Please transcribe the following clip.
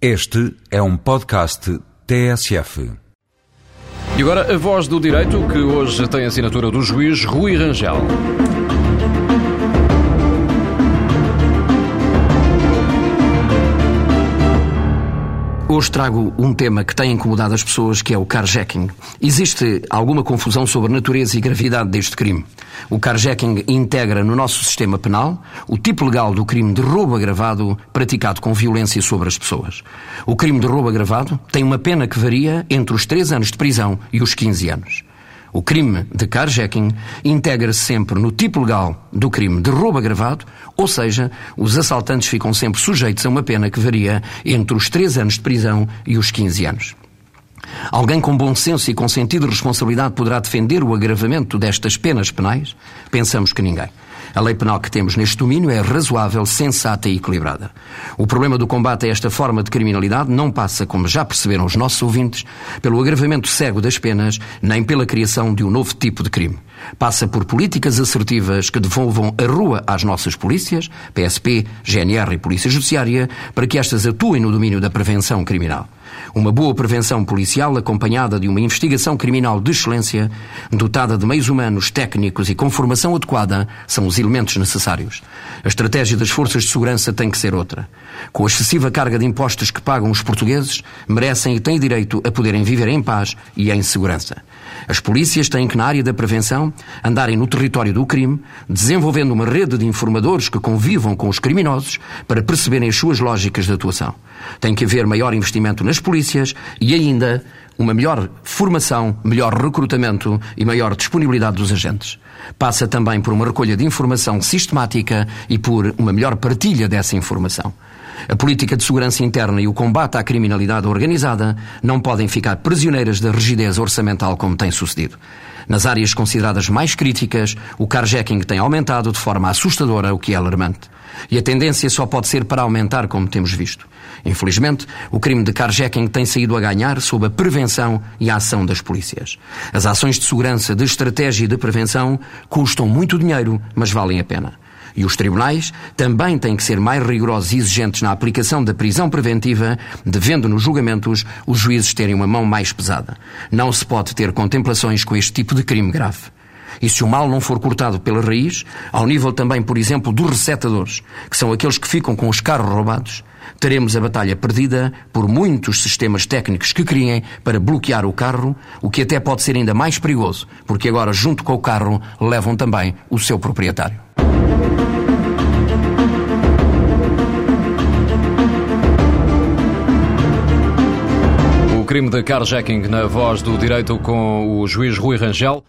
Este é um podcast TSF. E agora a voz do direito, que hoje tem assinatura do juiz Rui Rangel. Hoje trago um tema que tem incomodado as pessoas, que é o carjacking. Existe alguma confusão sobre a natureza e gravidade deste crime. O carjacking integra no nosso sistema penal o tipo legal do crime de roubo agravado praticado com violência sobre as pessoas. O crime de roubo agravado tem uma pena que varia entre os 3 anos de prisão e os 15 anos. O crime de carjacking integra-se sempre no tipo legal do crime de roubo agravado, ou seja, os assaltantes ficam sempre sujeitos a uma pena que varia entre os 3 anos de prisão e os 15 anos. Alguém com bom senso e com sentido de responsabilidade poderá defender o agravamento destas penas penais? Pensamos que ninguém. A lei penal que temos neste domínio é razoável, sensata e equilibrada. O problema do combate a esta forma de criminalidade não passa, como já perceberam os nossos ouvintes, pelo agravamento cego das penas, nem pela criação de um novo tipo de crime. Passa por políticas assertivas que devolvam a rua às nossas polícias, PSP, GNR e Polícia Judiciária, para que estas atuem no domínio da prevenção criminal. Uma boa prevenção policial acompanhada de uma investigação criminal de excelência, dotada de meios humanos, técnicos e com formação adequada, são os elementos necessários. A estratégia das forças de segurança tem que ser outra. Com a excessiva carga de impostos que pagam os portugueses, merecem e têm direito a poderem viver em paz e em segurança. As polícias têm que, na área da prevenção, andarem no território do crime, desenvolvendo uma rede de informadores que convivam com os criminosos para perceberem as suas lógicas de atuação. Tem que haver maior investimento nas polícias e ainda uma melhor formação, melhor recrutamento e maior disponibilidade dos agentes. Passa também por uma recolha de informação sistemática e por uma melhor partilha dessa informação. A política de segurança interna e o combate à criminalidade organizada não podem ficar prisioneiras da rigidez orçamental como tem sucedido. Nas áreas consideradas mais críticas, o carjacking tem aumentado de forma assustadora, o que é alarmante. E a tendência só pode ser para aumentar, como temos visto. Infelizmente, o crime de carjacking tem saído a ganhar sob a prevenção e a ação das polícias. As ações de segurança, de estratégia e de prevenção custam muito dinheiro, mas valem a pena. E os tribunais também têm que ser mais rigorosos e exigentes na aplicação da prisão preventiva, devendo nos julgamentos os juízes terem uma mão mais pesada. Não se pode ter contemplações com este tipo de crime grave. E se o mal não for cortado pela raiz, ao nível também, por exemplo, dos recetadores, que são aqueles que ficam com os carros roubados, teremos a batalha perdida por muitos sistemas técnicos que criem para bloquear o carro, o que até pode ser ainda mais perigoso, porque agora, junto com o carro, levam também o seu proprietário. O crime de carjacking na voz do direito com o juiz Rui Rangel.